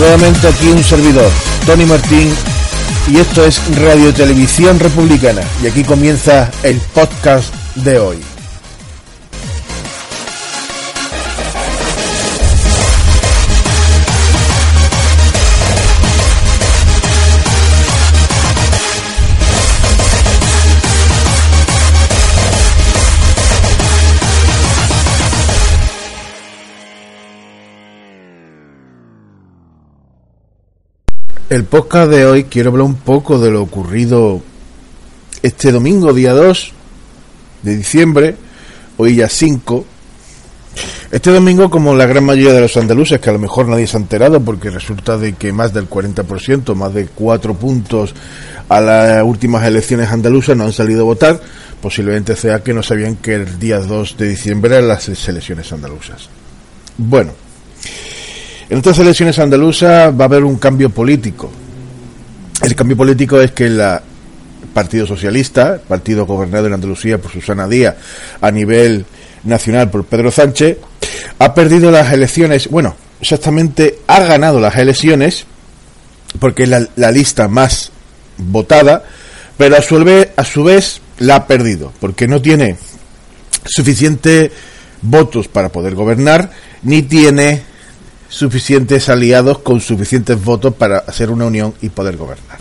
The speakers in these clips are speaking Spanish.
Nuevamente aquí un servidor, Tony Martín, y esto es Radio Televisión Republicana. Y aquí comienza el podcast de hoy. El podcast de hoy quiero hablar un poco de lo ocurrido este domingo, día 2 de diciembre, hoy ya 5. Este domingo, como la gran mayoría de los andaluces, que a lo mejor nadie se ha enterado porque resulta de que más del 40%, más de 4 puntos a las últimas elecciones andaluzas no han salido a votar, posiblemente sea que no sabían que el día 2 de diciembre eran las elecciones andaluzas. Bueno, en estas elecciones andaluzas va a haber un cambio político. El cambio político es que el Partido Socialista, partido gobernado en Andalucía por Susana Díaz, a nivel nacional por Pedro Sánchez, ha perdido las elecciones, bueno, exactamente ha ganado las elecciones, porque es la, lista más votada, pero a su, vez, a su vez la ha perdido, porque no tiene suficientes votos para poder gobernar, ni tiene suficientes aliados con suficientes votos para hacer una unión y poder gobernar.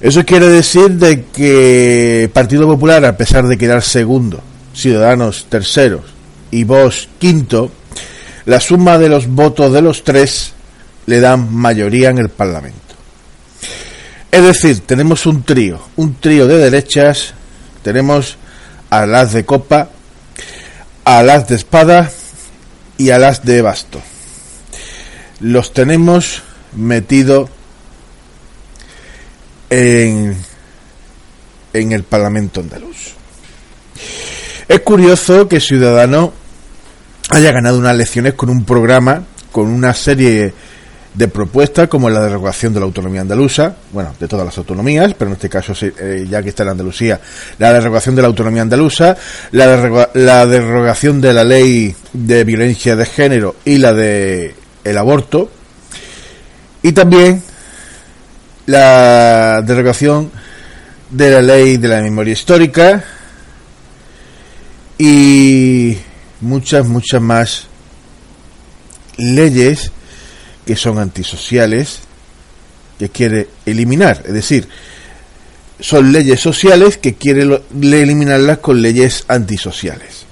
Eso quiere decir de que Partido Popular, a pesar de quedar segundo, Ciudadanos terceros y Vox quinto, la suma de los votos de los tres le dan mayoría en el Parlamento. Es decir, tenemos un trío, un trío de derechas, tenemos a las de copa, a las de espada y alas de basto. Los tenemos metidos en, en el Parlamento andaluz. Es curioso que Ciudadano haya ganado unas elecciones con un programa, con una serie de propuestas como la derogación de la autonomía andaluza, bueno, de todas las autonomías, pero en este caso, eh, ya que está en Andalucía, la derogación de la autonomía andaluza, la, la derogación de la ley de violencia de género y la de el aborto, y también la derogación de la ley de la memoria histórica y muchas, muchas más leyes que son antisociales, que quiere eliminar. Es decir, son leyes sociales que quiere eliminarlas con leyes antisociales.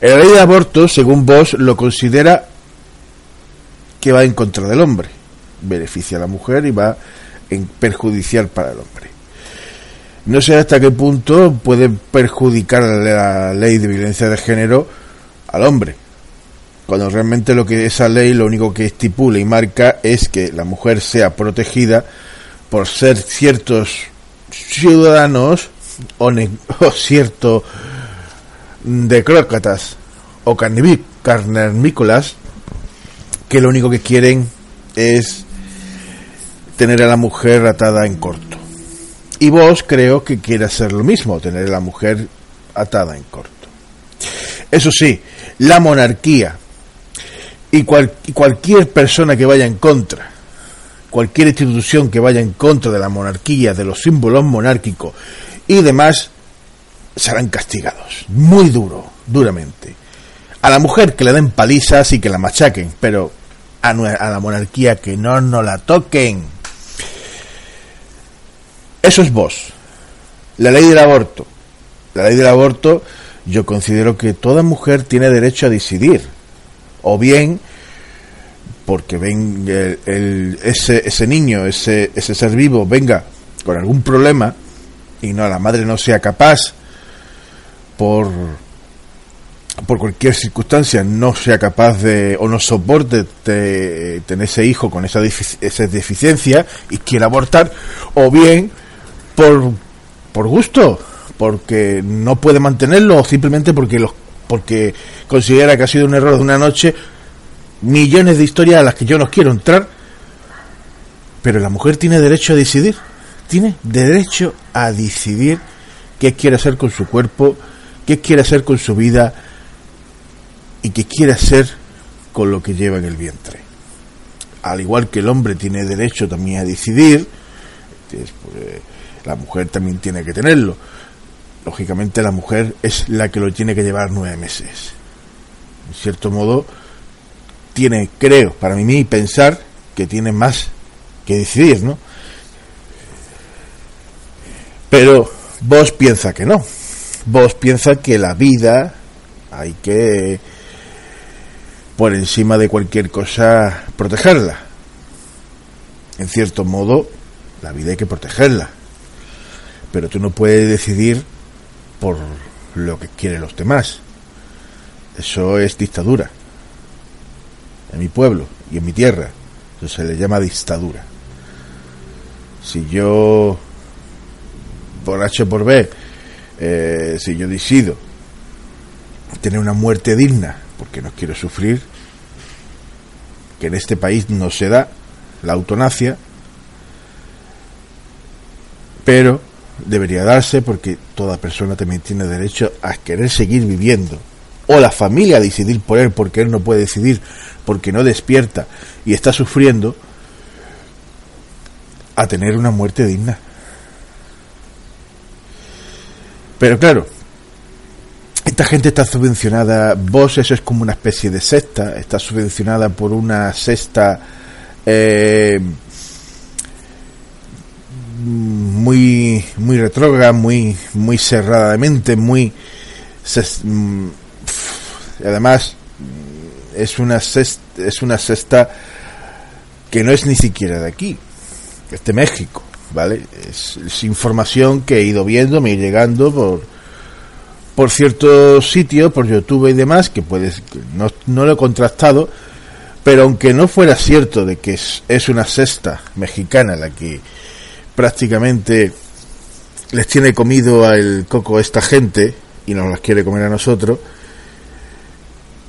La ley de aborto, según vos, lo considera que va en contra del hombre, beneficia a la mujer y va en perjudicial para el hombre. No sé hasta qué punto puede perjudicar la ley de violencia de género al hombre cuando realmente lo que esa ley lo único que estipula y marca es que la mujer sea protegida por ser ciertos ciudadanos o, cierto decrócatas o carnermícolas que lo único que quieren es tener a la mujer atada en corto. Y vos creo que quiere hacer lo mismo, tener a la mujer atada en corto. Eso sí, la monarquía y, cualquier persona que vaya en contra, cualquier institución que vaya en contra de la monarquía, de los símbolos monárquicos y demás, serán castigados. Muy duro, duramente. A la mujer que le den palizas y que la machaquen, pero a, a la monarquía que no nos la toquen. Eso es vos. La ley del aborto. La ley del aborto, yo considero que toda mujer tiene derecho a decidir o bien porque ven el, ese, ese niño, ese, ese ser vivo venga con algún problema y no la madre no sea capaz por por cualquier circunstancia no sea capaz de o no soporte tener ese hijo con esa, esa deficiencia y quiera abortar o bien por por gusto porque no puede mantenerlo o simplemente porque los porque considera que ha sido un error de una noche, millones de historias a las que yo no quiero entrar, pero la mujer tiene derecho a decidir, tiene derecho a decidir qué quiere hacer con su cuerpo, qué quiere hacer con su vida y qué quiere hacer con lo que lleva en el vientre. al igual que el hombre tiene derecho también a decidir, pues, la mujer también tiene que tenerlo. Lógicamente la mujer es la que lo tiene que llevar nueve meses. En cierto modo, tiene, creo, para mí pensar que tiene más que decidir, ¿no? Pero vos piensa que no. Vos piensa que la vida hay que, por encima de cualquier cosa, protegerla. En cierto modo, la vida hay que protegerla. Pero tú no puedes decidir por lo que quieren los demás. Eso es dictadura. En mi pueblo y en mi tierra. Eso se le llama dictadura. Si yo, por H por B, eh, si yo decido tener una muerte digna, porque no quiero sufrir, que en este país no se da la autonacia, pero debería darse porque toda persona también tiene derecho a querer seguir viviendo. O la familia a decidir por él porque él no puede decidir, porque no despierta y está sufriendo, a tener una muerte digna. Pero claro, esta gente está subvencionada, vos eso es como una especie de secta, está subvencionada por una sexta eh, muy muy retrógrada, muy muy cerrada de mente, muy mm, además es una sexta, es una cesta que no es ni siquiera de aquí, es de México, ¿vale? Es, información que he ido viendo, me llegando por por ciertos sitios, por YouTube y demás, que puedes, no, no lo he contrastado, pero aunque no fuera cierto de que es, es una cesta mexicana la que prácticamente les tiene comido al coco a esta gente y nos las quiere comer a nosotros,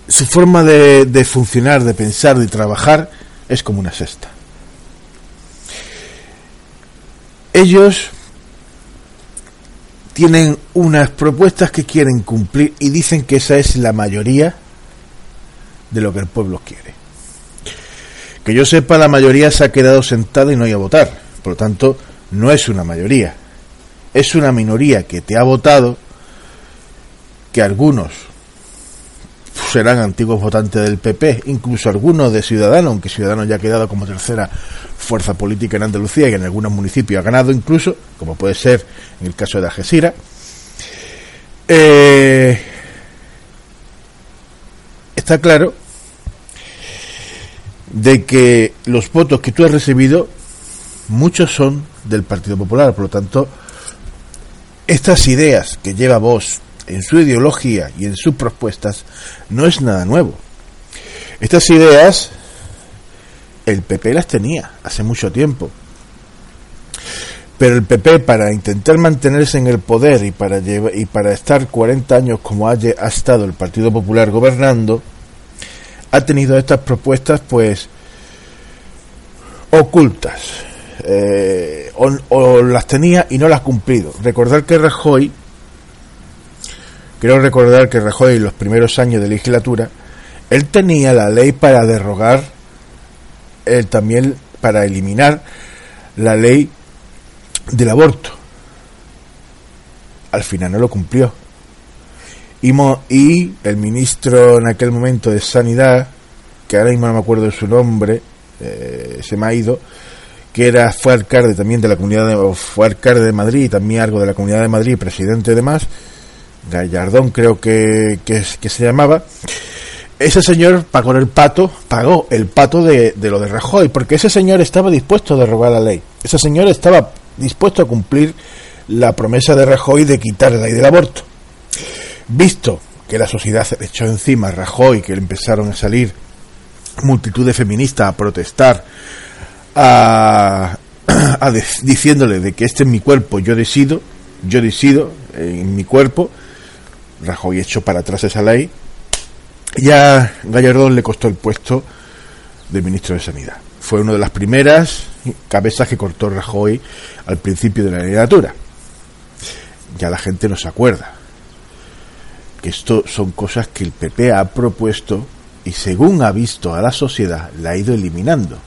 su forma de, funcionar, de pensar, de trabajar es como una cesta. Ellos tienen unas propuestas que quieren cumplir y dicen que esa es la mayoría de lo que el pueblo quiere. Que yo sepa, la mayoría se ha quedado sentada y no hay a votar. Por lo tanto, no es una mayoría, es una minoría que te ha votado, que algunos serán antiguos votantes del PP, incluso algunos de Ciudadanos, aunque Ciudadanos ya ha quedado como tercera fuerza política en Andalucía y en algunos municipios ha ganado incluso, como puede ser en el caso de Algeciras. Eh, está claro de que los votos que tú has recibido, muchos son del Partido Popular. Por lo tanto, estas ideas que lleva vos en su ideología y en sus propuestas no es nada nuevo. Estas ideas el PP las tenía hace mucho tiempo. Pero el PP para intentar mantenerse en el poder y para y para estar 40 años como ha, ha estado el Partido Popular gobernando, ha tenido estas propuestas pues ocultas, eh, o, las tenía y no las ha cumplido. Recordar que Rajoy, quiero recordar que Rajoy en los primeros años de legislatura, él tenía la ley para derrogar, él también para eliminar la ley del aborto. Al final no lo cumplió. Y, y el ministro en aquel momento de Sanidad, que ahora mismo no me acuerdo de su nombre, eh, se me ha ido, que era, fue alcalde también de la comunidad de, fue alcalde de Madrid también algo de la comunidad de Madrid, presidente de más, Gallardón creo que, que, se llamaba, ese señor pagó el pato, pagó el pato de, de, lo de Rajoy, porque ese señor estaba dispuesto a derrogar la ley, ese señor estaba dispuesto a cumplir la promesa de Rajoy de quitar la ley del aborto. Visto que la sociedad se echó encima a Rajoy, que empezaron a salir multitud de feministas a protestar a, diciéndole de que este es mi cuerpo, yo decido, yo decido en mi cuerpo, Rajoy echó para atrás esa ley, y a Gallardón le costó el puesto de ministro de Sanidad. Fue una de las primeras cabezas que cortó Rajoy al principio de la legislatura. Ya la gente no se acuerda. Que esto son cosas que el PP ha propuesto y según ha visto a la sociedad la ha ido eliminando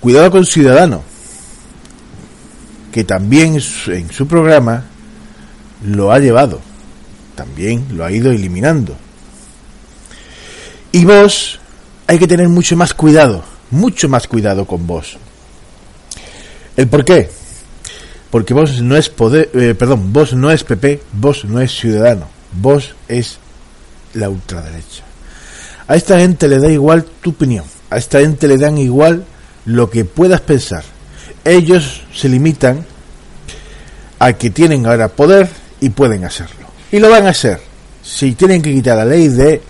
Cuidado con Ciudadanos, que también en su programa lo ha llevado, también lo ha ido eliminando. Y vos hay que tener mucho más cuidado, mucho más cuidado con vos. ¿El por qué? Porque vos no es poder, eh, perdón, vos no es PP, vos no es ciudadano, vos es la ultraderecha. A esta gente le da igual tu opinión, a esta gente le dan igual lo que puedas pensar. Ellos se limitan a que tienen ahora poder y pueden hacerlo. Y lo van a hacer. Si tienen que quitar la ley de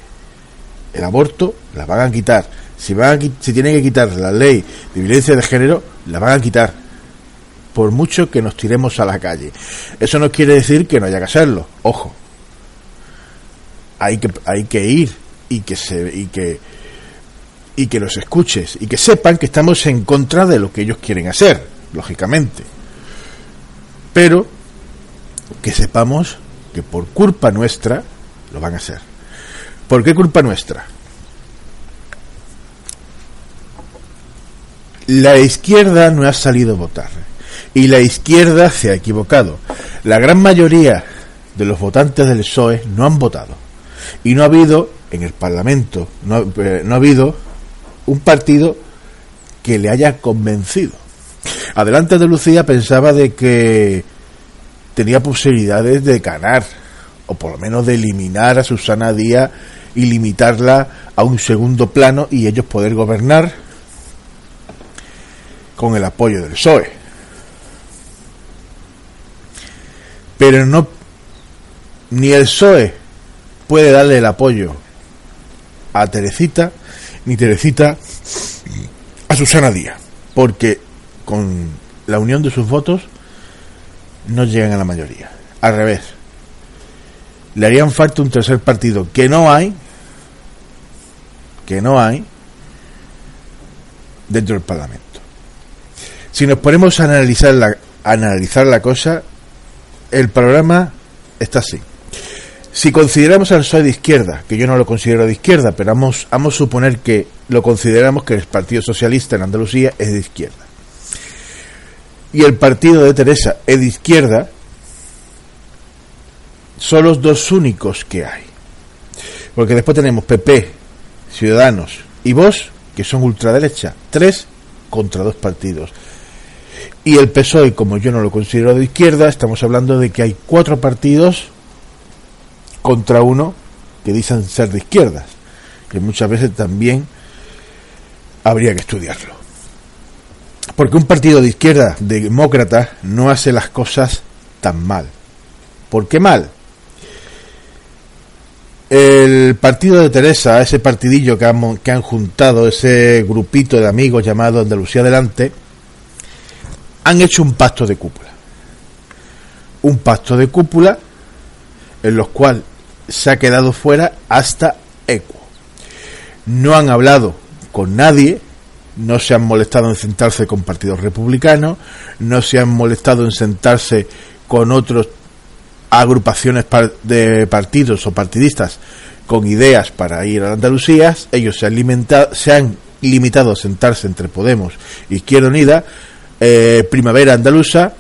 el aborto, la van a quitar. Si, van a, si tienen que quitar la ley de violencia de género, la van a quitar. Por mucho que nos tiremos a la calle. Eso no quiere decir que no haya que hacerlo. Ojo. Hay que, hay que ir y que se y que y que los escuches y que sepan que estamos en contra de lo que ellos quieren hacer, lógicamente. Pero que sepamos que por culpa nuestra lo van a hacer. ¿Por qué culpa nuestra? La izquierda no ha salido a votar y la izquierda se ha equivocado. La gran mayoría de los votantes del PSOE no han votado y no ha habido en el Parlamento, no, eh, no ha habido un partido que le haya convencido. Adelante de Lucía pensaba de que tenía posibilidades de ganar, o por lo menos de eliminar a Susana Díaz y limitarla a un segundo plano y ellos poder gobernar con el apoyo del PSOE. Pero no ni el PSOE puede darle el apoyo a Terecita, ni Terecita a Susana Díaz, porque con la unión de sus votos no llegan a la mayoría. Al revés. Le harían falta un tercer partido que no hay, que no hay dentro del Parlamento. Si nos ponemos a analizar la, analizar la cosa, el programa está así. Si consideramos al PSOE de izquierda, que yo no lo considero de izquierda, pero vamos, vamos a suponer que lo consideramos que el Partido Socialista en Andalucía es de izquierda y el partido de Teresa es de izquierda, son los dos únicos que hay. Porque después tenemos PP, Ciudadanos y vos, que son ultraderecha, tres contra dos partidos. Y el PSOE, como yo no lo considero de izquierda, estamos hablando de que hay cuatro partidos contra uno que dicen ser de izquierdas, que muchas veces también habría que estudiarlo. Porque un partido de izquierda, demócrata, no hace las cosas tan mal. ¿Por qué mal? El partido de Teresa, ese partidillo que han, que han juntado, ese grupito de amigos llamado Andalucía Adelante, han hecho un pacto de cúpula. Un pacto de cúpula en los cual se ha quedado fuera hasta Equo. No han hablado con nadie, no se han molestado en sentarse con partidos republicanos, no se han molestado en sentarse con otras agrupaciones de partidos o partidistas con ideas para ir a Andalucía, ellos se han, se han limitado a sentarse entre Podemos, Izquierda Unida, eh, Primavera Andaluza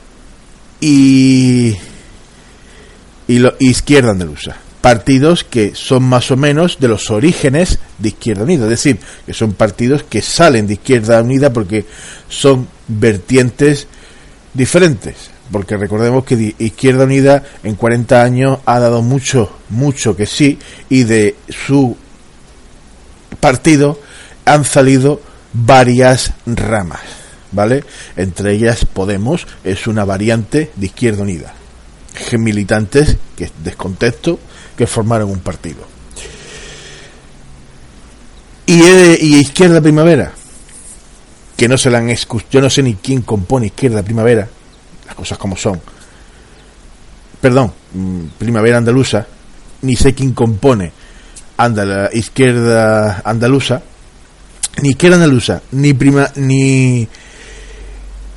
y, y Izquierda Andaluza partidos que son más o menos de los orígenes de Izquierda Unida, es decir, que son partidos que salen de Izquierda Unida porque son vertientes diferentes, porque recordemos que Izquierda Unida en 40 años ha dado mucho, mucho que sí, y de su partido han salido varias ramas, ¿vale? Entre ellas Podemos es una variante de Izquierda Unida. Militantes que descontexto que formaron un partido. Y, y Izquierda Primavera, que no se la han escuchado, yo no sé ni quién compone Izquierda Primavera, las cosas como son. Perdón, mm, Primavera Andaluza, ni sé quién compone Andala, Izquierda Andaluza, ni Izquierda Andaluza, ni prima, ni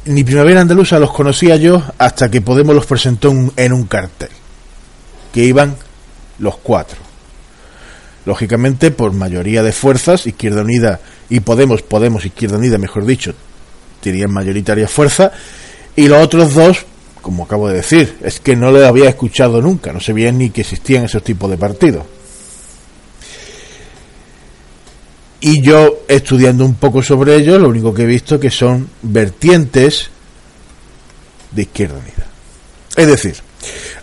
ni Primavera Andaluza los conocía yo hasta que Podemos los presentó en un cartel que iban los cuatro. Lógicamente, por mayoría de fuerzas, Izquierda Unida y Podemos, Podemos, Izquierda Unida, mejor dicho, tenían mayoritaria fuerza, y los otros dos, como acabo de decir, es que no le había escuchado nunca, no sabía ni que existían esos tipos de partidos. Y yo, estudiando un poco sobre ellos, lo único que he visto que son vertientes de Izquierda Unida. Es decir,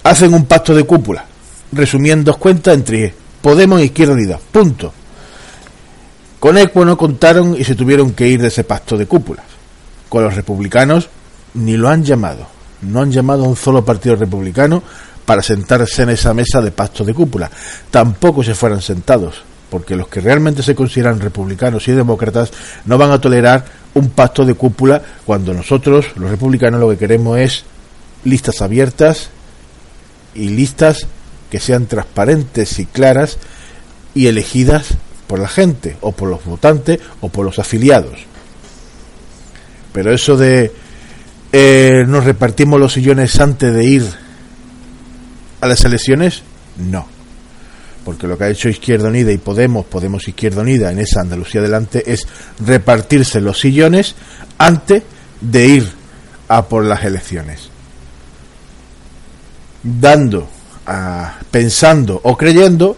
hacen un pacto de cúpula, resumiendo cuentas entre Podemos e Izquierda Unida. Punto. Con Ecuo no contaron y se tuvieron que ir de ese pacto de cúpulas. Con los republicanos ni lo han llamado. No han llamado a un solo partido republicano para sentarse en esa mesa de pacto de cúpula. Tampoco se fueran sentados, porque los que realmente se consideran republicanos y demócratas no van a tolerar un pacto de cúpula cuando nosotros, los republicanos, lo que queremos es listas abiertas y listas que sean transparentes y claras y elegidas por la gente o por los votantes o por los afiliados. Pero eso de eh, nos repartimos los sillones antes de ir a las elecciones, no. Porque lo que ha hecho Izquierda Unida y Podemos, Podemos Izquierda Unida en esa Andalucía adelante es repartirse los sillones antes de ir a por las elecciones. Dando, pensando o creyendo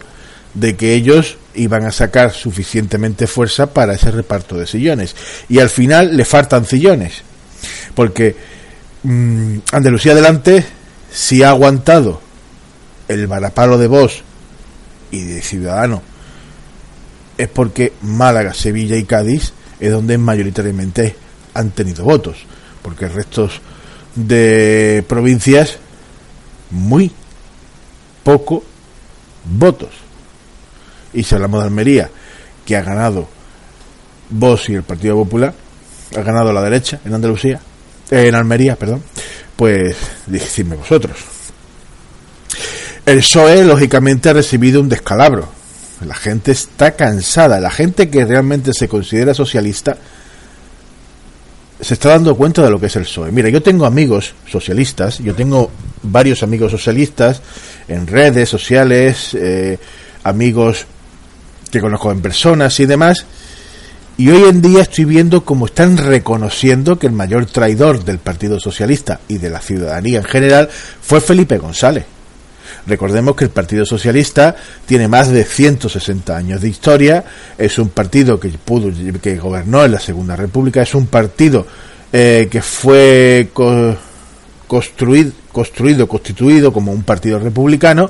de que ellos iban a sacar suficientemente fuerza para ese reparto de sillones. Y al final le faltan sillones. Porque mm, Andalucía adelante si ha aguantado el varapalo de Vox y de Ciudadano es porque Málaga, Sevilla y Cádiz es donde mayoritariamente han tenido votos. Porque el resto de provincias muy poco votos. Y si hablamos de Almería, que ha ganado Vox y el Partido Popular, ha ganado la derecha en Andalucía, eh, en Almería, perdón, pues decidme vosotros. El PSOE, lógicamente, ha recibido un descalabro. La gente está cansada. La gente que realmente se considera socialista se está dando cuenta de lo que es el PSOE. Mira, yo tengo amigos socialistas, yo tengo varios amigos socialistas en redes sociales, eh, amigos que conozco en personas y demás, y hoy en día estoy viendo cómo están reconociendo que el mayor traidor del Partido Socialista y de la ciudadanía en general fue Felipe González. Recordemos que el Partido Socialista tiene más de 160 años de historia, es un partido que pudo que gobernó en la Segunda República, es un partido eh, que fue construido, constituido como un partido republicano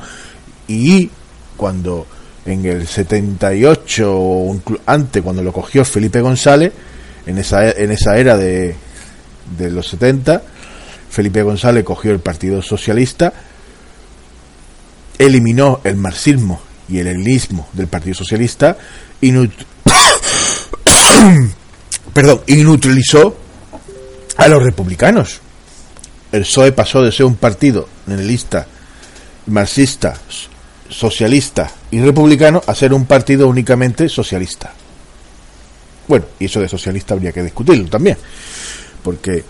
y cuando en el 78 o antes cuando lo cogió Felipe González en esa en esa era de, de los 70 Felipe González cogió el Partido Socialista eliminó el marxismo y el helenismo del Partido Socialista y perdón, inutilizó a los republicanos. El PSOE pasó de ser un partido leninista, marxista, socialista y republicano a ser un partido únicamente socialista. Bueno, y eso de socialista habría que discutirlo también, porque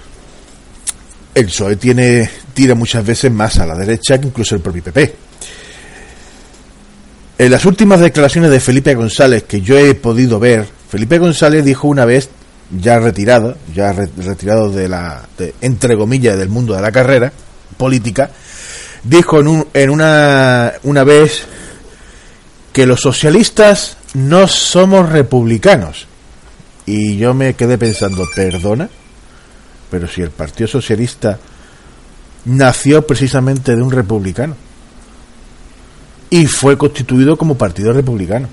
el PSOE tiene, tira muchas veces más a la derecha que incluso el propio PP. En las últimas declaraciones de Felipe González que yo he podido ver, Felipe González dijo una vez, ya retirado, ya retirado de la, entre comillas, del mundo de la carrera política, dijo en, en una, una vez que los socialistas no somos republicanos. Y yo me quedé pensando, perdona, pero si el Partido Socialista nació precisamente de un republicano y fue constituido como Partido Republicano.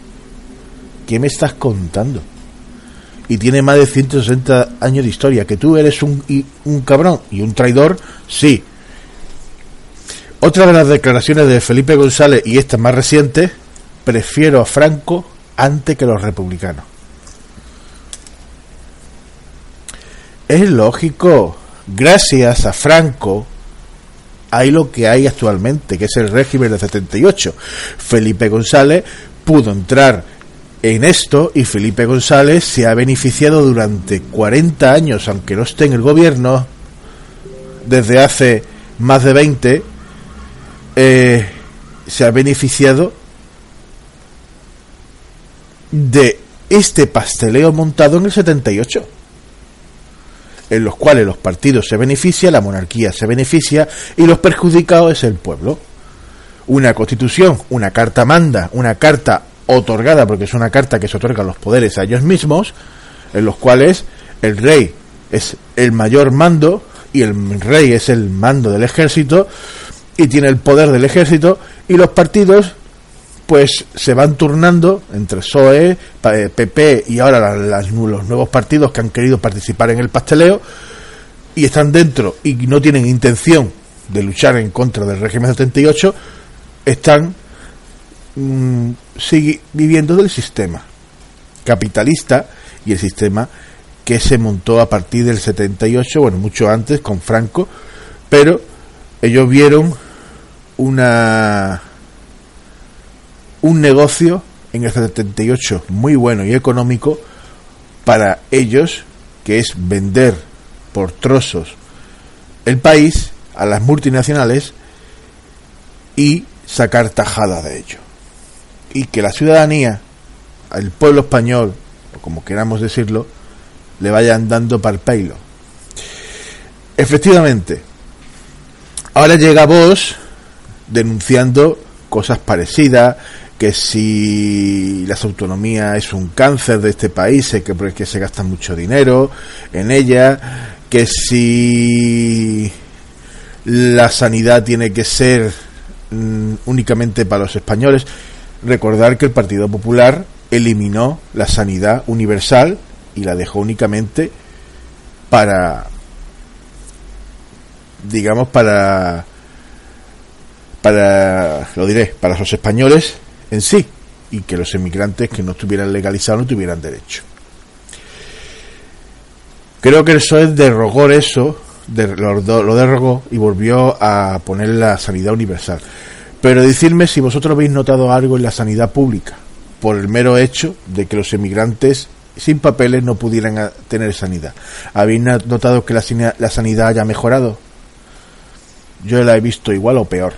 ¿Qué me estás contando? Y tiene más de 160 años de historia. Que tú eres un, un cabrón y un traidor, sí, otra de las declaraciones de Felipe González, y esta más reciente, prefiero a Franco antes que los republicanos. Es lógico, gracias a Franco hay lo que hay actualmente, que es el régimen de 78. Felipe González pudo entrar en esto y Felipe González se ha beneficiado durante 40 años, aunque no esté en el gobierno, desde hace más de 20, eh, se ha beneficiado de este pasteleo montado en el 78. en los cuales los partidos se benefician, la monarquía se beneficia y los perjudicados es el pueblo. Una constitución, una carta manda, una carta otorgada, porque es una carta que se otorga los poderes a ellos mismos, en los cuales el rey es el mayor mando y el rey es el mando del ejército y tiene el poder del ejército y los partidos pues se van turnando entre PSOE, PP eh, y ahora los nuevos partidos que han querido participar en el pasteleo y están dentro y no tienen intención de luchar en contra del régimen 78, están mm, viviendo del sistema capitalista y el sistema que se montó a partir del 78, bueno, mucho antes con Franco, pero ellos vieron una un negocio en el 78 muy bueno y económico para ellos, que es vender por trozos el país a las multinacionales y sacar tajada de ello. Y que la ciudadanía, el pueblo español, o como queramos decirlo, le vayan dando palpeilo. Efectivamente, ahora llega vos denunciando cosas parecidas, que si las autonomías es un cáncer de este país, que, que se gasta mucho dinero en ella, que si la sanidad tiene que ser mm, únicamente para los españoles. Recordar que el Partido Popular eliminó la sanidad universal y la dejó únicamente para, digamos, para, para, lo diré, para los españoles en sí y que los emigrantes que no estuvieran legalizados no tuvieran derecho. Creo que el PSOE derogó eso, lo, derogó y volvió a poner la sanidad universal. Pero decidme si vosotros habéis notado algo en la sanidad pública, por el mero hecho de que los emigrantes sin papeles no pudieran tener sanidad. ¿Habéis notado que la, la sanidad haya mejorado? Yo la he visto igual o peor.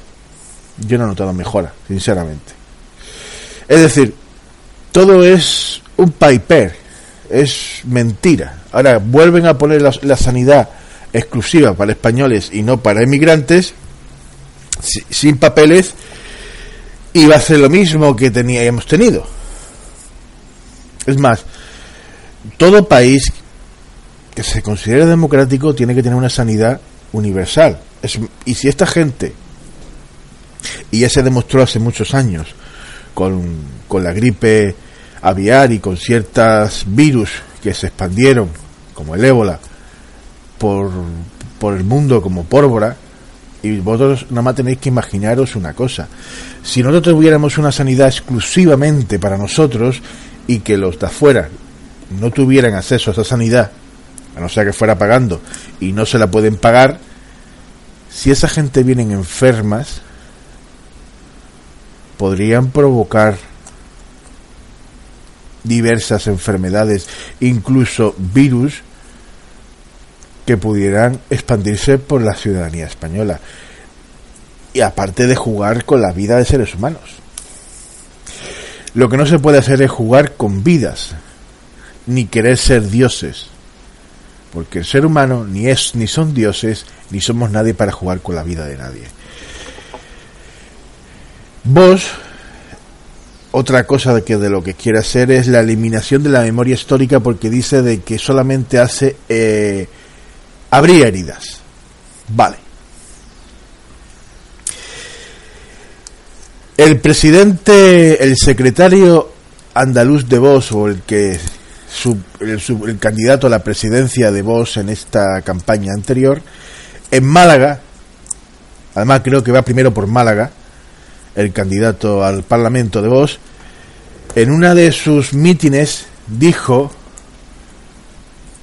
Yo no he notado mejora, sinceramente. Es decir, todo es un paper, es mentira. Ahora vuelven a poner la, sanidad exclusiva para españoles y no para emigrantes, sin papeles, va a ser lo mismo que teníamos tenido. Es más, todo país que se considere democrático tiene que tener una sanidad universal. y si esta gente, y ya se demostró hace muchos años, con, la gripe aviar y con ciertos virus que se expandieron, como el ébola, por, por el mundo como pólvora, y vosotros nada más tenéis que imaginaros una cosa. Si nosotros tuviéramos una sanidad exclusivamente para nosotros y que los de afuera no tuvieran acceso a esa sanidad, a no ser que fuera pagando, y no se la pueden pagar, si esa gente vienen enfermas, podrían provocar diversas enfermedades, incluso virus que pudieran expandirse por la ciudadanía española. Y aparte de jugar con la vida de seres humanos. Lo que no se puede hacer es jugar con vidas, ni querer ser dioses. Porque el ser humano ni es ni son dioses, ni somos nadie para jugar con la vida de nadie. Vos, otra cosa de que de lo que quiere hacer es la eliminación de la memoria histórica porque dice de que solamente hace eh, abrir heridas. Vale. El presidente, el secretario andaluz de Vos o el que el, el candidato a la presidencia de Vos en esta campaña anterior, en Málaga, además creo que va primero por Málaga, el candidato al Parlamento de Vox, en una de sus mítines dijo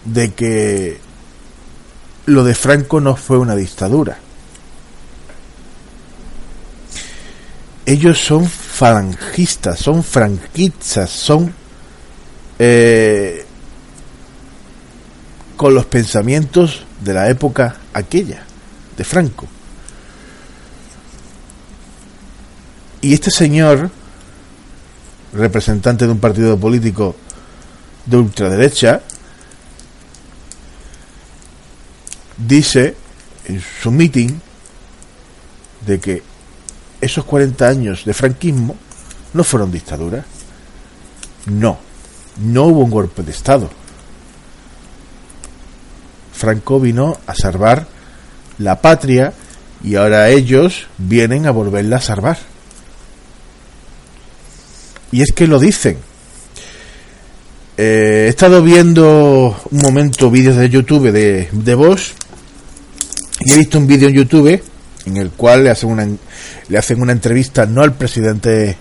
de que lo de Franco no fue una dictadura. Ellos son falangistas, son franquistas, son eh, con los pensamientos de la época aquella, de Franco. Y este señor, representante de un partido político de ultraderecha, dice en su meeting de que esos 40 años de franquismo no fueron dictaduras. No, no hubo un golpe de Estado. Franco vino a salvar la patria y ahora ellos vienen a volverla a salvar. Y es que lo dicen. Eh, he estado viendo un momento vídeos de YouTube de, de y he visto un vídeo en YouTube en el cual le hacen una le hacen una entrevista no al presidente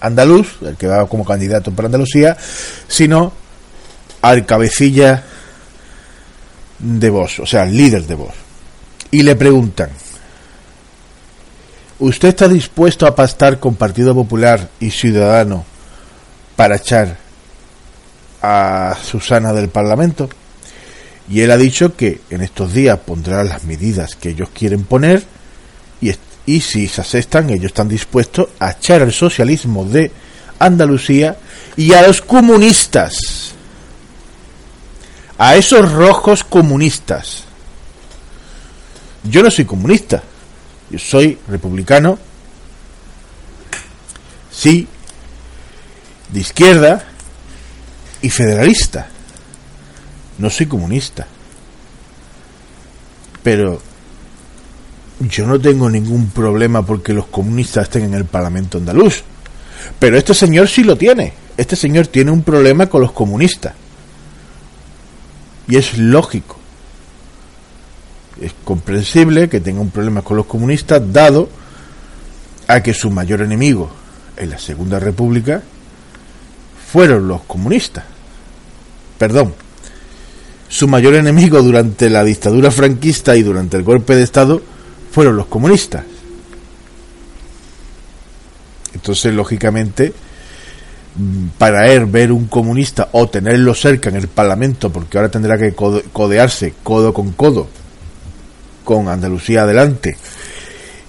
andaluz, el que va como candidato para Andalucía, sino al cabecilla de Vox, o sea, al líder de Vox. Y le preguntan, ¿usted está dispuesto a pastar con Partido Popular y Ciudadano para echar a Susana del Parlamento? Y él ha dicho que en estos días pondrá las medidas que ellos quieren poner y, y si se aceptan, ellos están dispuestos a echar el socialismo de Andalucía y a los comunistas, a esos rojos comunistas. Yo no soy comunista, yo soy republicano, sí, de izquierda y federalista. No soy comunista. Pero yo no tengo ningún problema porque los comunistas estén en el Parlamento andaluz. Pero este señor sí lo tiene. Este señor tiene un problema con los comunistas. Y es lógico. Es comprensible que tenga un problema con los comunistas dado a que su mayor enemigo en la Segunda República fueron los comunistas. Perdón, su mayor enemigo durante la dictadura franquista y durante el golpe de Estado fueron los comunistas. Entonces, lógicamente, mm, para él ver un comunista o tenerlo cerca en el Parlamento, porque ahora tendrá que codearse codo con codo con Andalucía adelante,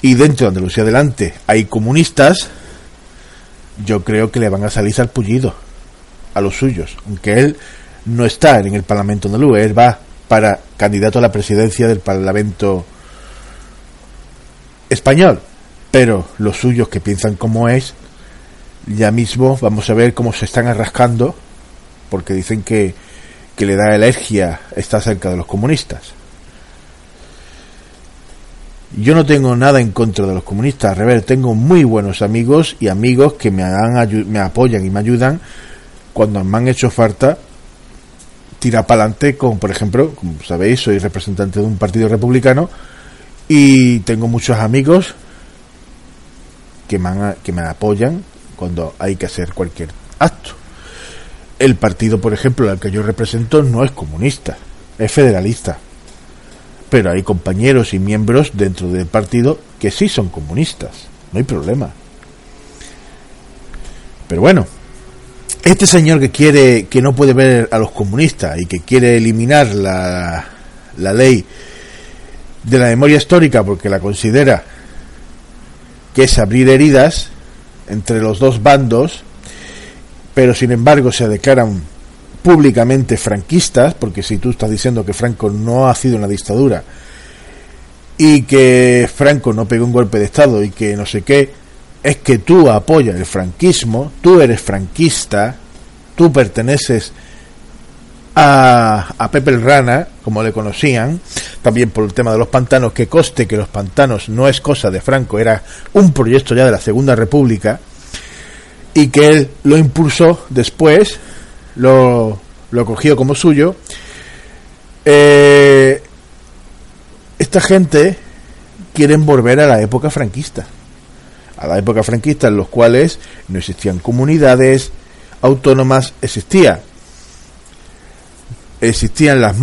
y dentro de Andalucía adelante hay comunistas, yo creo que le van a salir salpullidos a los suyos, aunque él no está en el Parlamento andaluz, él va para candidato a la presidencia del Parlamento español, pero los suyos que piensan como es, ya mismo vamos a ver cómo se están arrascando, porque dicen que, que le da alergia estar cerca de los comunistas. Yo no tengo nada en contra de los comunistas, al revés, tengo muy buenos amigos y amigos que me, han, me apoyan y me ayudan cuando me han hecho falta tira para adelante con, por ejemplo, como sabéis, soy representante de un partido republicano y tengo muchos amigos que me, que me apoyan cuando hay que hacer cualquier acto. El partido, por ejemplo, al que yo represento no es comunista, es federalista. Pero hay compañeros y miembros dentro del partido que sí son comunistas, no hay problema. Pero bueno, este señor que quiere, que no puede ver a los comunistas y que quiere eliminar la, la ley de la memoria histórica porque la considera que es abrir heridas entre los dos bandos, pero sin embargo se declaran públicamente franquistas, porque si tú estás diciendo que Franco no ha sido una dictadura y que Franco no pegó un golpe de Estado y que no sé qué, es que tú apoyas el franquismo, tú eres franquista, tú perteneces a, a Pepe el Rana, como le conocían, también por el tema de los pantanos, que coste que los pantanos no es cosa de Franco, era un proyecto ya de la Segunda República, y que él lo impulsó después, lo, lo cogió como suyo. Eh, esta gente quieren volver a la época franquista a la época franquista en los cuales no existían comunidades autónomas, existía. Existían las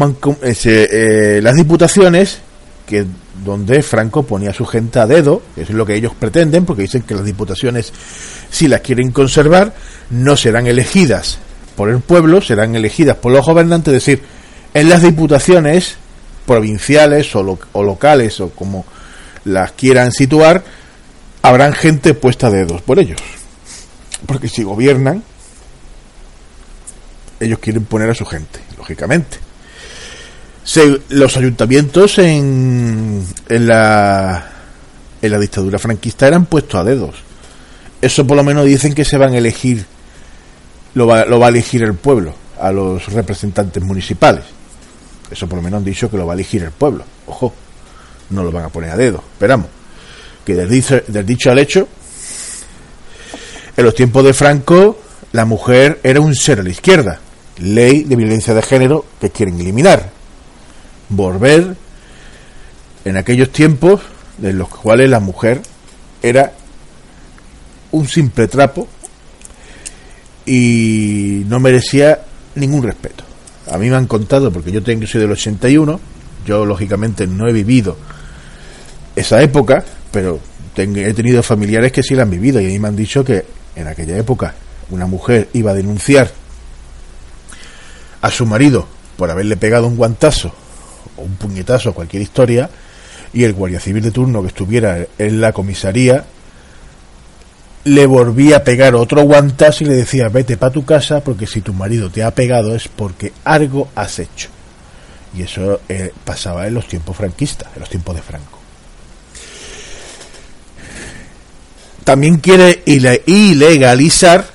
eh, las diputaciones que donde Franco ponía su gente a dedo, es lo que ellos pretenden, porque dicen que las diputaciones, si las quieren conservar, no serán elegidas por el pueblo, serán elegidas por los gobernantes, es decir, en las diputaciones provinciales o, o locales o como las quieran situar, habrán gente puesta de dedos por ellos. Porque si gobiernan, ellos quieren poner a su gente, lógicamente. los ayuntamientos en, en, la, en la dictadura franquista eran puestos a dedos. Eso por lo menos dicen que se van a elegir, lo va, lo va a elegir el pueblo, a los representantes municipales. Eso por lo menos han dicho que lo va a elegir el pueblo. Ojo, no lo van a poner a dedo. Esperamos. Que del dicho, al hecho, en los tiempos de Franco, la mujer era un ser a la izquierda. Ley de violencia de género que quieren eliminar. Volver en aquellos tiempos en los cuales la mujer era un simple trapo y no merecía ningún respeto. A mí me han contado, porque yo tengo, soy del 81, yo lógicamente no he vivido esa época, pero he tenido familiares que sí la han vivido y a mí me han dicho que en aquella época una mujer iba a denunciar a su marido por haberle pegado un guantazo o un puñetazo o cualquier historia y el guardia civil de turno que estuviera en la comisaría le volvía a pegar otro guantazo y le decía vete para tu casa porque si tu marido te ha pegado es porque algo has hecho y eso eh, pasaba en los tiempos franquistas en los tiempos de Franco también quiere ilegalizar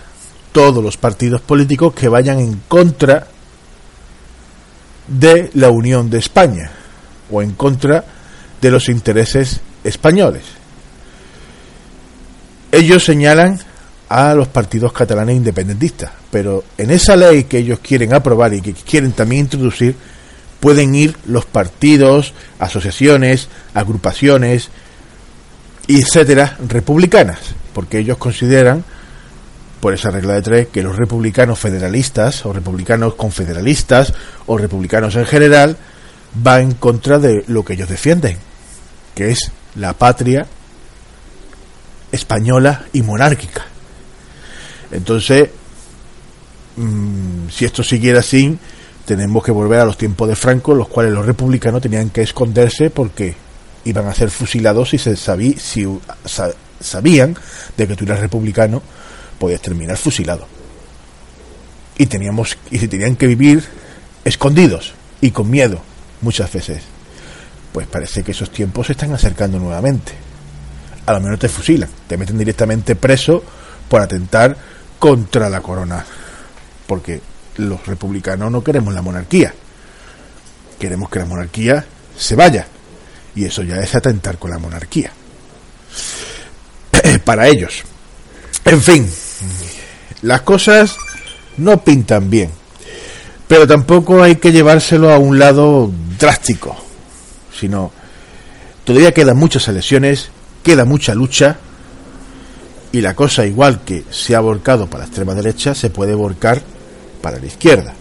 todos los partidos políticos que vayan en contra de la Unión de España o en contra de los intereses españoles. Ellos señalan a los partidos catalanes independentistas, pero en esa ley que ellos quieren aprobar y que quieren también introducir, pueden ir los partidos, asociaciones, agrupaciones, etcétera, republicanas, porque ellos consideran por esa regla de tres que los republicanos federalistas o republicanos confederalistas o republicanos en general va en contra de lo que ellos defienden, que es la patria española y monárquica. Entonces, mm, si esto siguiera así, tenemos que volver a los tiempos de Franco, los cuales los republicanos tenían que esconderse porque iban a ser fusilados y se sabí, si sabían de que tú eras republicano podías terminar fusilado. Y teníamos y se tenían que vivir escondidos y con miedo muchas veces. Pues parece que esos tiempos se están acercando nuevamente. A lo menos te fusilan, te meten directamente preso por atentar contra la corona. Porque los republicanos no queremos la monarquía. Queremos que la monarquía se vaya. Y eso ya es atentar con la monarquía. Para ellos. En fin, las cosas no pintan bien, pero tampoco hay que llevárselo a un lado drástico, sino todavía quedan muchas elecciones, queda mucha lucha y la cosa igual que se ha volcado para la extrema derecha se puede volcar para la izquierda.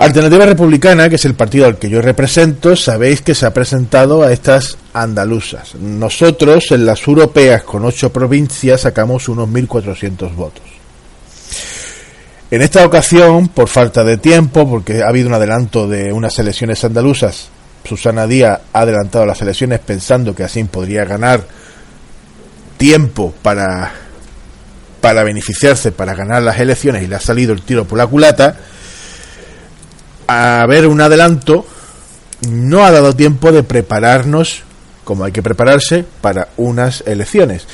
Alternativa Republicana, que es el partido al que yo represento, sabéis que se ha presentado a estas andaluzas. Nosotros, en las europeas, con ocho provincias, sacamos unos 1.400 votos. En esta ocasión, por falta de tiempo, porque ha habido un adelanto de unas elecciones andaluzas, Susana Díaz ha adelantado las elecciones pensando que así podría ganar tiempo para, para beneficiarse, para ganar las elecciones y le ha salido el tiro por la culata a ver un adelanto, no ha dado tiempo de prepararnos como hay que prepararse para unas elecciones.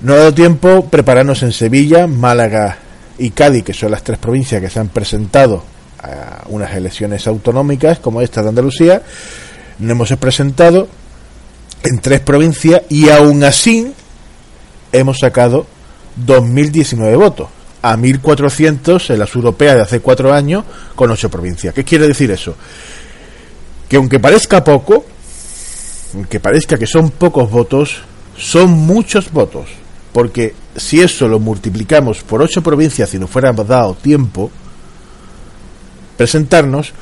No ha dado tiempo prepararnos en Sevilla, Málaga y Cádiz, que son las tres provincias que se han presentado a unas elecciones autonómicas como esta de Andalucía. Nos hemos presentado en tres provincias y aún así hemos sacado 2.019 votos a 1.400 en las europeas de hace cuatro años con ocho provincias. ¿Qué quiere decir eso? Que aunque parezca poco, aunque parezca que son pocos votos, son muchos votos. Porque si eso lo multiplicamos por ocho provincias y nos fuéramos dado tiempo presentarnos,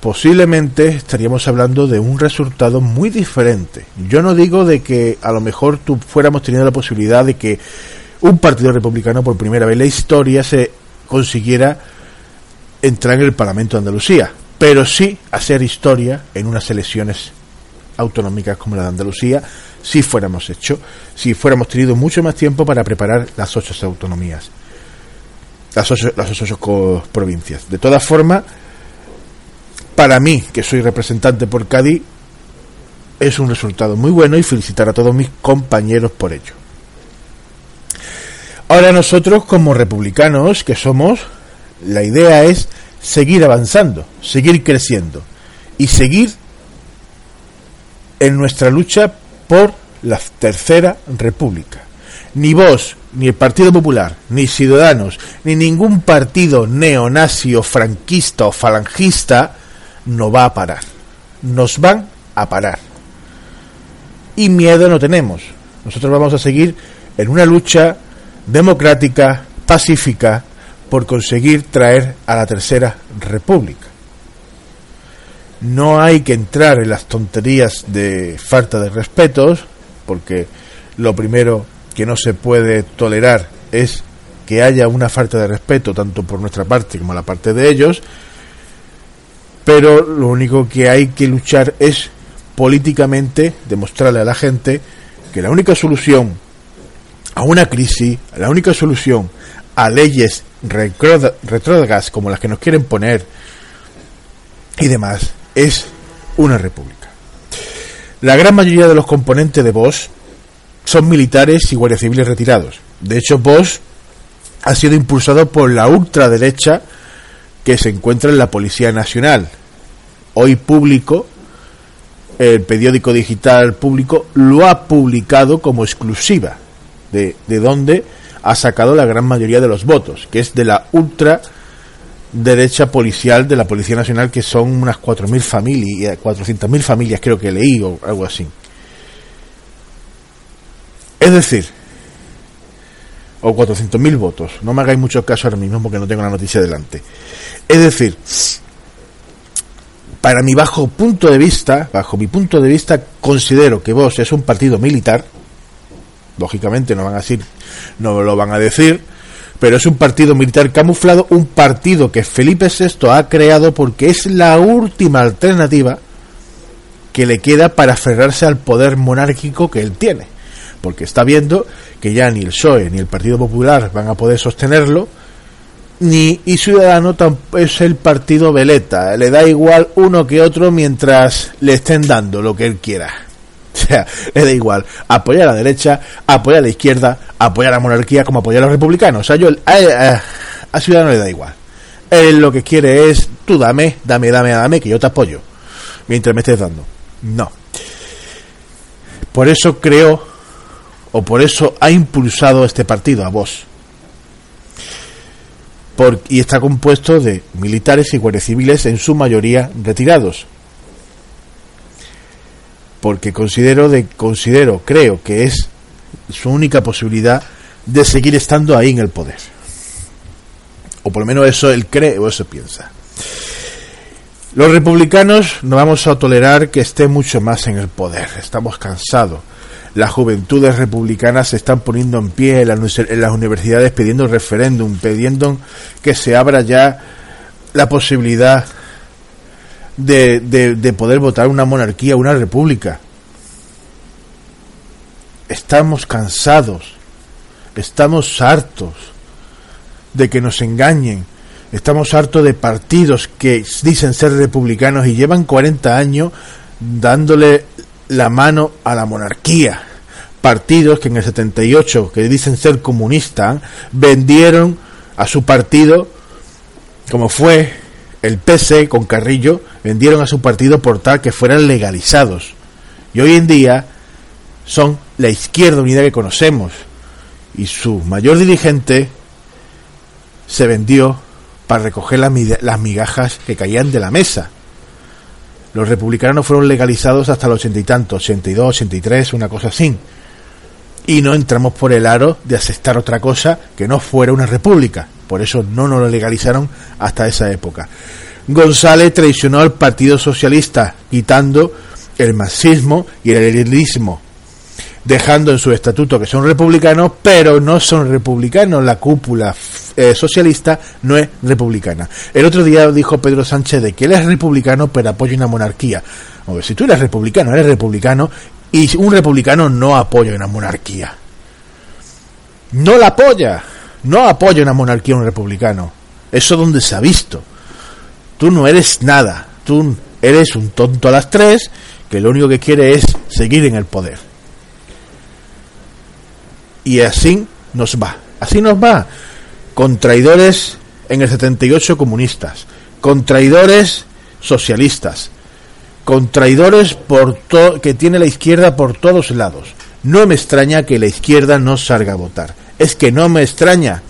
posiblemente estaríamos hablando de un resultado muy diferente. Yo no digo de que a lo mejor tú fuéramos teniendo la posibilidad de que un partido republicano por primera vez en la historia se consiguiera entrar en el Parlamento de Andalucía, pero sí hacer historia en unas elecciones autonómicas como la de Andalucía, si fuéramos hecho, si fuéramos tenido mucho más tiempo para preparar las ocho autonomías, las ocho, las ocho provincias. De todas formas, para mí, que soy representante por Cádiz, es un resultado muy bueno y felicitar a todos mis compañeros por ello. Ahora nosotros como republicanos que somos, la idea es seguir avanzando, seguir creciendo y seguir en nuestra lucha por la Tercera República. Ni vos, ni el Partido Popular, ni Ciudadanos, ni ningún partido neonazi o franquista o falangista no va a parar. Nos van a parar. Y miedo no tenemos. Nosotros vamos a seguir en una lucha democrática, pacífica, por conseguir traer a la Tercera República. No hay que entrar en las tonterías de falta de respetos, porque lo primero que no se puede tolerar es que haya una falta de respeto tanto por nuestra parte como la parte de ellos, pero lo único que hay que luchar es políticamente demostrarle a la gente que la única solución a una crisis, la única solución a leyes retrógradas como las que nos quieren poner y demás es una república. La gran mayoría de los componentes de Vox son militares y guardias civiles retirados. De hecho, Vox ha sido impulsado por la ultraderecha que se encuentra en la Policía Nacional. Hoy público, el periódico digital público lo ha publicado como exclusiva de, de donde ha sacado la gran mayoría de los votos, que es de la ultra derecha policial de la Policía Nacional, que son unas 4.000 familias, 400.000 familias creo que leí o algo así. Es decir, o 400.000 votos, no me hagáis mucho caso ahora mismo porque no tengo la noticia delante. Es decir, para mi bajo punto de vista, bajo mi punto de vista, considero que vos es un partido militar, lógicamente no van a decir, no lo van a decir, pero es un partido militar camuflado, un partido que Felipe VI ha creado porque es la última alternativa que le queda para aferrarse al poder monárquico que él tiene. Porque está viendo que ya ni el PSOE ni el Partido Popular van a poder sostenerlo, ni y Ciudadano es el partido veleta, le da igual uno que otro mientras le estén dando lo que él quiera. Sea, le da igual apoyar a la derecha, apoyar a la izquierda, apoyar a la monarquía como apoyar a los republicanos. O sea, yo a, a, Ciudadano le da igual. Él lo que quiere es, tú dame, dame, dame, dame, que yo te apoyo. Mientras me estés dando. No. Por eso creo, o por eso ha impulsado este partido a vos. Por, y está compuesto de militares y guardias civiles, en su mayoría retirados porque considero de considero creo que es su única posibilidad de seguir estando ahí en el poder. O por lo menos eso él cree o eso piensa. Los republicanos no vamos a tolerar que esté mucho más en el poder. Estamos cansados. Las juventudes republicanas se están poniendo en pie en, las universidades pidiendo referéndum pidiendo que se abra ya la posibilidad de, de, poder votar una monarquía, una república. Estamos cansados, estamos hartos de que nos engañen, estamos hartos de partidos que dicen ser republicanos y llevan 40 años dándole la mano a la monarquía. Partidos que en el 78, que dicen ser comunistas, vendieron a su partido, como fue el PC con Carrillo vendieron a su partido por tal que fueran legalizados. Y hoy en día son la izquierda unida que conocemos. Y su mayor dirigente se vendió para recoger las migajas que caían de la mesa. Los republicanos fueron legalizados hasta los ochenta y tantos, 82, 83, una cosa así. Y no entramos por el aro de aceptar otra cosa que no fuera una república. Por eso no nos lo legalizaron hasta esa época. González traicionó al Partido Socialista, quitando el marxismo y el leninismo, dejando en su estatuto que son republicanos, pero no son republicanos. La cúpula eh, socialista no es republicana. El otro día dijo Pedro Sánchez que él es republicano, pero apoya una monarquía. O si tú eres republicano, eres republicano, y un republicano no apoya una monarquía. No la apoya. No apoya una monarquía un republicano. Eso donde se ha visto. Tú no eres nada. tú eres un tonto a las tres que lo único que quiere es seguir en el poder. Y así nos va, así nos va, con traidores en el 78 comunistas, con traidores socialistas, con traidores por que tiene la izquierda por todos lados. No me extraña que la izquierda no salga a votar. Es que no me extraña.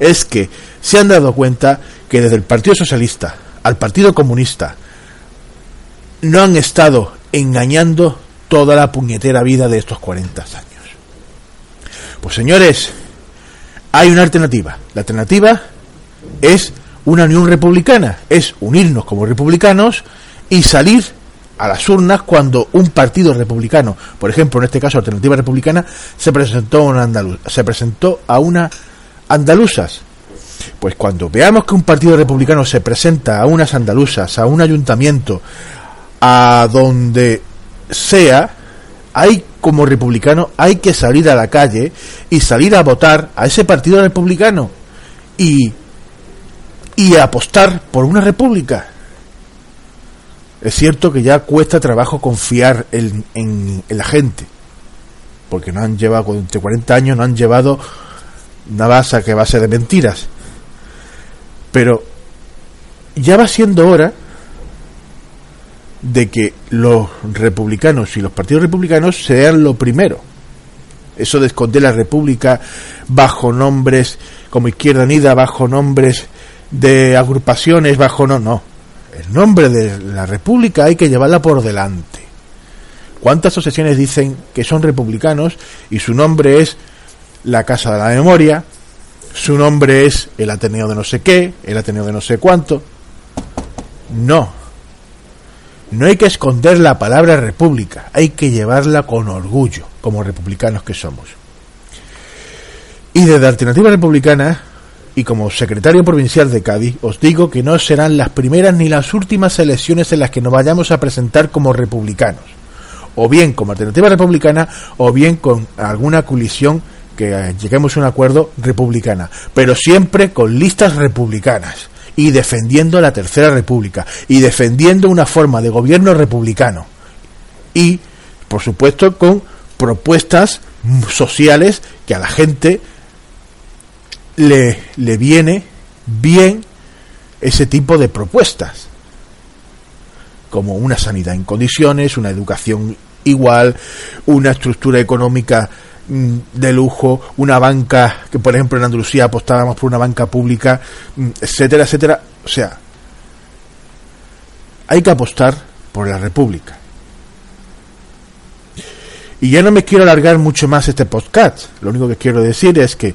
Es que se han dado cuenta que desde el Partido Socialista al Partido Comunista no han estado engañando toda la puñetera vida de estos 40 años. Pues señores, hay una alternativa. La alternativa es una unión republicana, es unirnos como republicanos y salir a las urnas cuando un partido republicano, por ejemplo, en este caso Alternativa Republicana, se presentó a una, se presentó a una andaluzas. Pues cuando veamos que un partido republicano se presenta a unas andaluzas, a un ayuntamiento, a donde sea, hay como republicano, hay que salir a la calle y salir a votar a ese partido republicano y, y apostar por una república. Es cierto que ya cuesta trabajo confiar en, en, la gente, porque no han llevado, entre 40 años no han llevado una que base de mentiras. Pero ya va siendo hora de que los republicanos y los partidos republicanos sean lo primero. Eso de esconder la república bajo nombres como Izquierda Unida, bajo nombres de agrupaciones, bajo no, no. El nombre de la república hay que llevarla por delante. ¿Cuántas asociaciones dicen que son republicanos y su nombre es la Casa de la Memoria, su nombre es el Ateneo de no sé qué, el Ateneo de no sé cuánto? No, no hay que esconder la palabra república, hay que llevarla con orgullo, como republicanos que somos. Y desde Alternativa Republicana, y como secretario provincial de Cádiz, os digo que no serán las primeras ni las últimas elecciones en las que nos vayamos a presentar como republicanos. O bien como Alternativa Republicana, o bien con alguna colisión que lleguemos a un acuerdo republicana. Pero siempre con listas republicanas y defendiendo la Tercera República y defendiendo una forma de gobierno republicano y, por supuesto, con propuestas sociales que a la gente le, le viene bien ese tipo de propuestas como una sanidad en condiciones, una educación igual, una estructura económica de lujo, una banca, que por ejemplo en Andalucía apostábamos por una banca pública, mm, etcétera, etcétera. O sea, hay que apostar por la República. Y ya no me quiero alargar mucho más este podcast. Lo único que quiero decir es que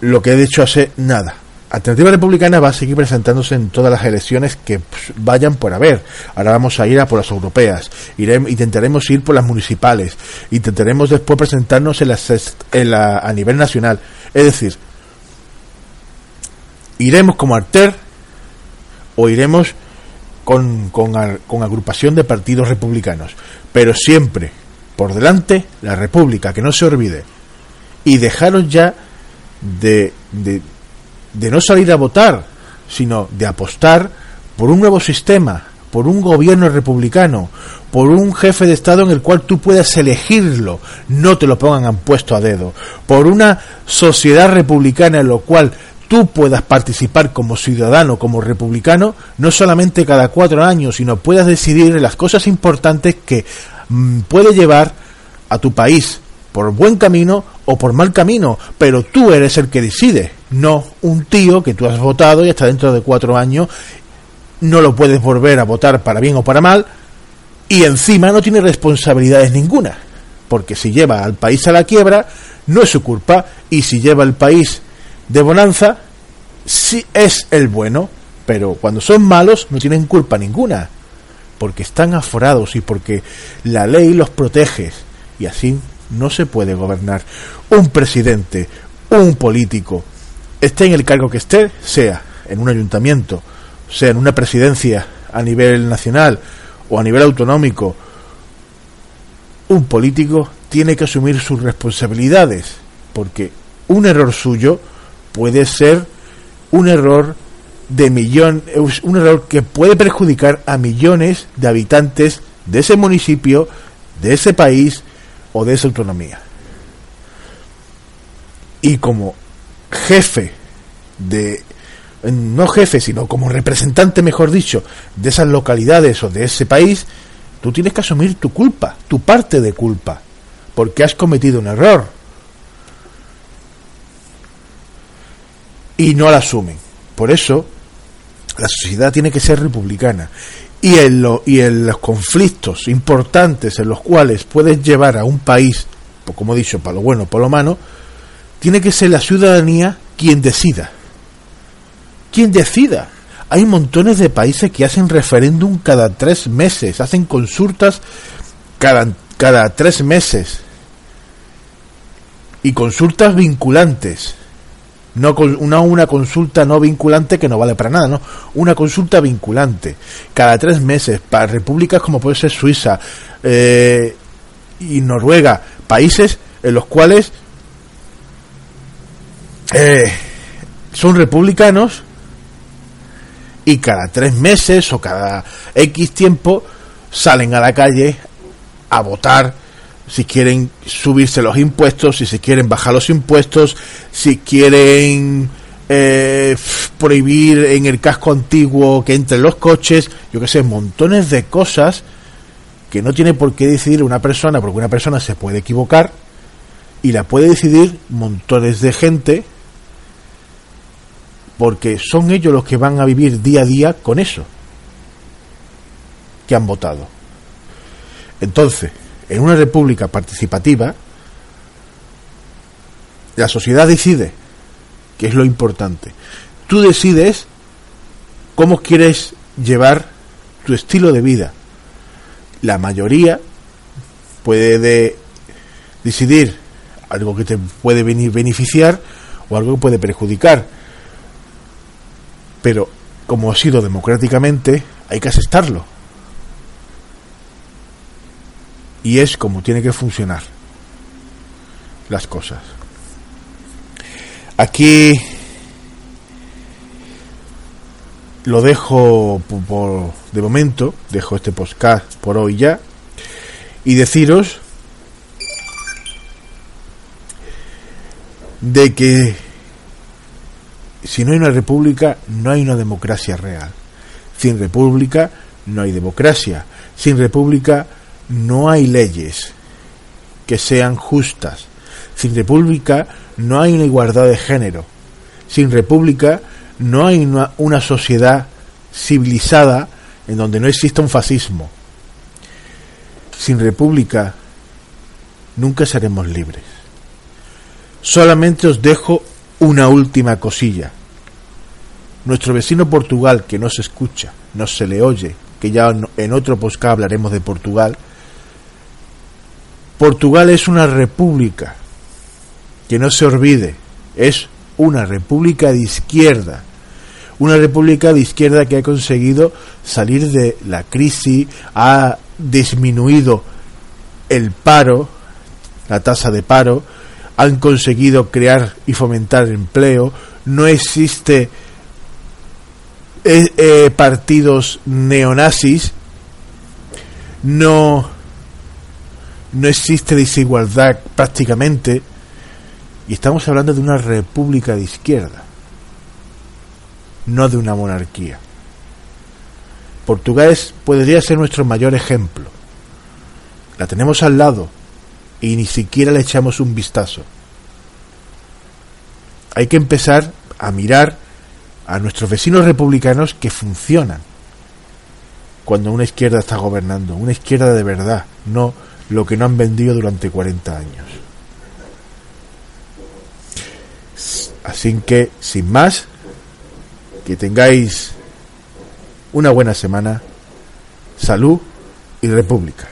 lo que he dicho hace nada. Alternativa Republicana va a seguir presentándose en todas las elecciones que pues, vayan por haber. Ahora vamos a ir a por las europeas, intentaremos ir por las municipales, intentaremos después presentarnos a nivel nacional. Es decir, iremos como Arter o iremos con, agrupación de partidos republicanos, pero siempre por delante la República, que no se olvide. Y dejaros ya de de no salir a votar, sino de apostar por un nuevo sistema, por un gobierno republicano, por un jefe de Estado en el cual tú puedas elegirlo, no te lo pongan puesto a dedo, por una sociedad republicana en la cual tú puedas participar como ciudadano, como republicano, no solamente cada cuatro años, sino puedas decidir las cosas importantes que mm, puede llevar a tu país por buen camino o por mal camino, pero tú eres el que decide, no un tío que tú has votado y hasta dentro de cuatro años no lo puedes volver a votar para bien o para mal y encima no tiene responsabilidades ninguna, porque si lleva al país a la quiebra no es su culpa y si lleva al país de bonanza sí es el bueno, pero cuando son malos no tienen culpa ninguna, porque están aforados y porque la ley los protege y así no se puede gobernar. Un presidente, un político, esté en el cargo que esté, sea en un ayuntamiento, sea en una presidencia a nivel nacional o a nivel autonómico, un político tiene que asumir sus responsabilidades, porque un error suyo puede ser un error de millón, un error que puede perjudicar a millones de habitantes de ese municipio, de ese país o de esa autonomía. Y como jefe de no jefe, sino como representante, mejor dicho, de esas localidades o de ese país, tú tienes que asumir tu culpa, tu parte de culpa, porque has cometido un error. Y no la asumen. Por eso, la sociedad tiene que ser republicana. Y en, y en los conflictos importantes en los cuales puedes llevar a un país, pues como he dicho, para lo bueno, para lo malo, tiene que ser la ciudadanía quien decida. Quien decida. Hay montones de países que hacen referéndum cada tres meses, hacen consultas cada, cada tres meses. Y consultas vinculantes no una, consulta no vinculante que no vale para nada, ¿no? Una consulta vinculante. Cada tres meses, para repúblicas como puede ser Suiza eh, y Noruega, países en los cuales eh, son republicanos y cada tres meses o cada X tiempo salen a la calle a votar si quieren subirse los impuestos, si se quieren bajar los impuestos, si quieren eh, prohibir en el casco antiguo que entren los coches, yo que sé, montones de cosas que no tiene por qué decidir una persona, porque una persona se puede equivocar y la puede decidir montones de gente, porque son ellos los que van a vivir día a día con eso que han votado. Entonces, en una república participativa, la sociedad decide, que es lo importante. Tú decides cómo quieres llevar tu estilo de vida. La mayoría puede decidir algo que te puede beneficiar o algo que puede perjudicar. Pero como ha sido democráticamente, hay que aceptarlo y es como tiene que funcionar las cosas. Aquí lo dejo por, de momento, dejo este podcast por hoy ya y deciros de que si no hay una república no hay una democracia real. Sin república no hay democracia. Sin república no hay leyes que sean justas. Sin república no hay una igualdad de género. Sin república no hay una, sociedad civilizada en donde no exista un fascismo. Sin república nunca seremos libres. Solamente os dejo una última cosilla. Nuestro vecino Portugal, que no se escucha, no se le oye, que ya en otro podcast hablaremos de Portugal, Portugal es una república, que no se olvide, es una república de izquierda, una república de izquierda que ha conseguido salir de la crisis, ha disminuido el paro, la tasa de paro, han conseguido crear y fomentar empleo, no existe eh, eh, partidos neonazis, no no existe desigualdad prácticamente y estamos hablando de una república de izquierda, no de una monarquía. Portugal podría ser nuestro mayor ejemplo. La tenemos al lado y ni siquiera le echamos un vistazo. Hay que empezar a mirar a nuestros vecinos republicanos que funcionan cuando una izquierda está gobernando, una izquierda de verdad, no lo que no han vendido durante 40 años. Así que, sin más, que tengáis una buena semana, salud y república.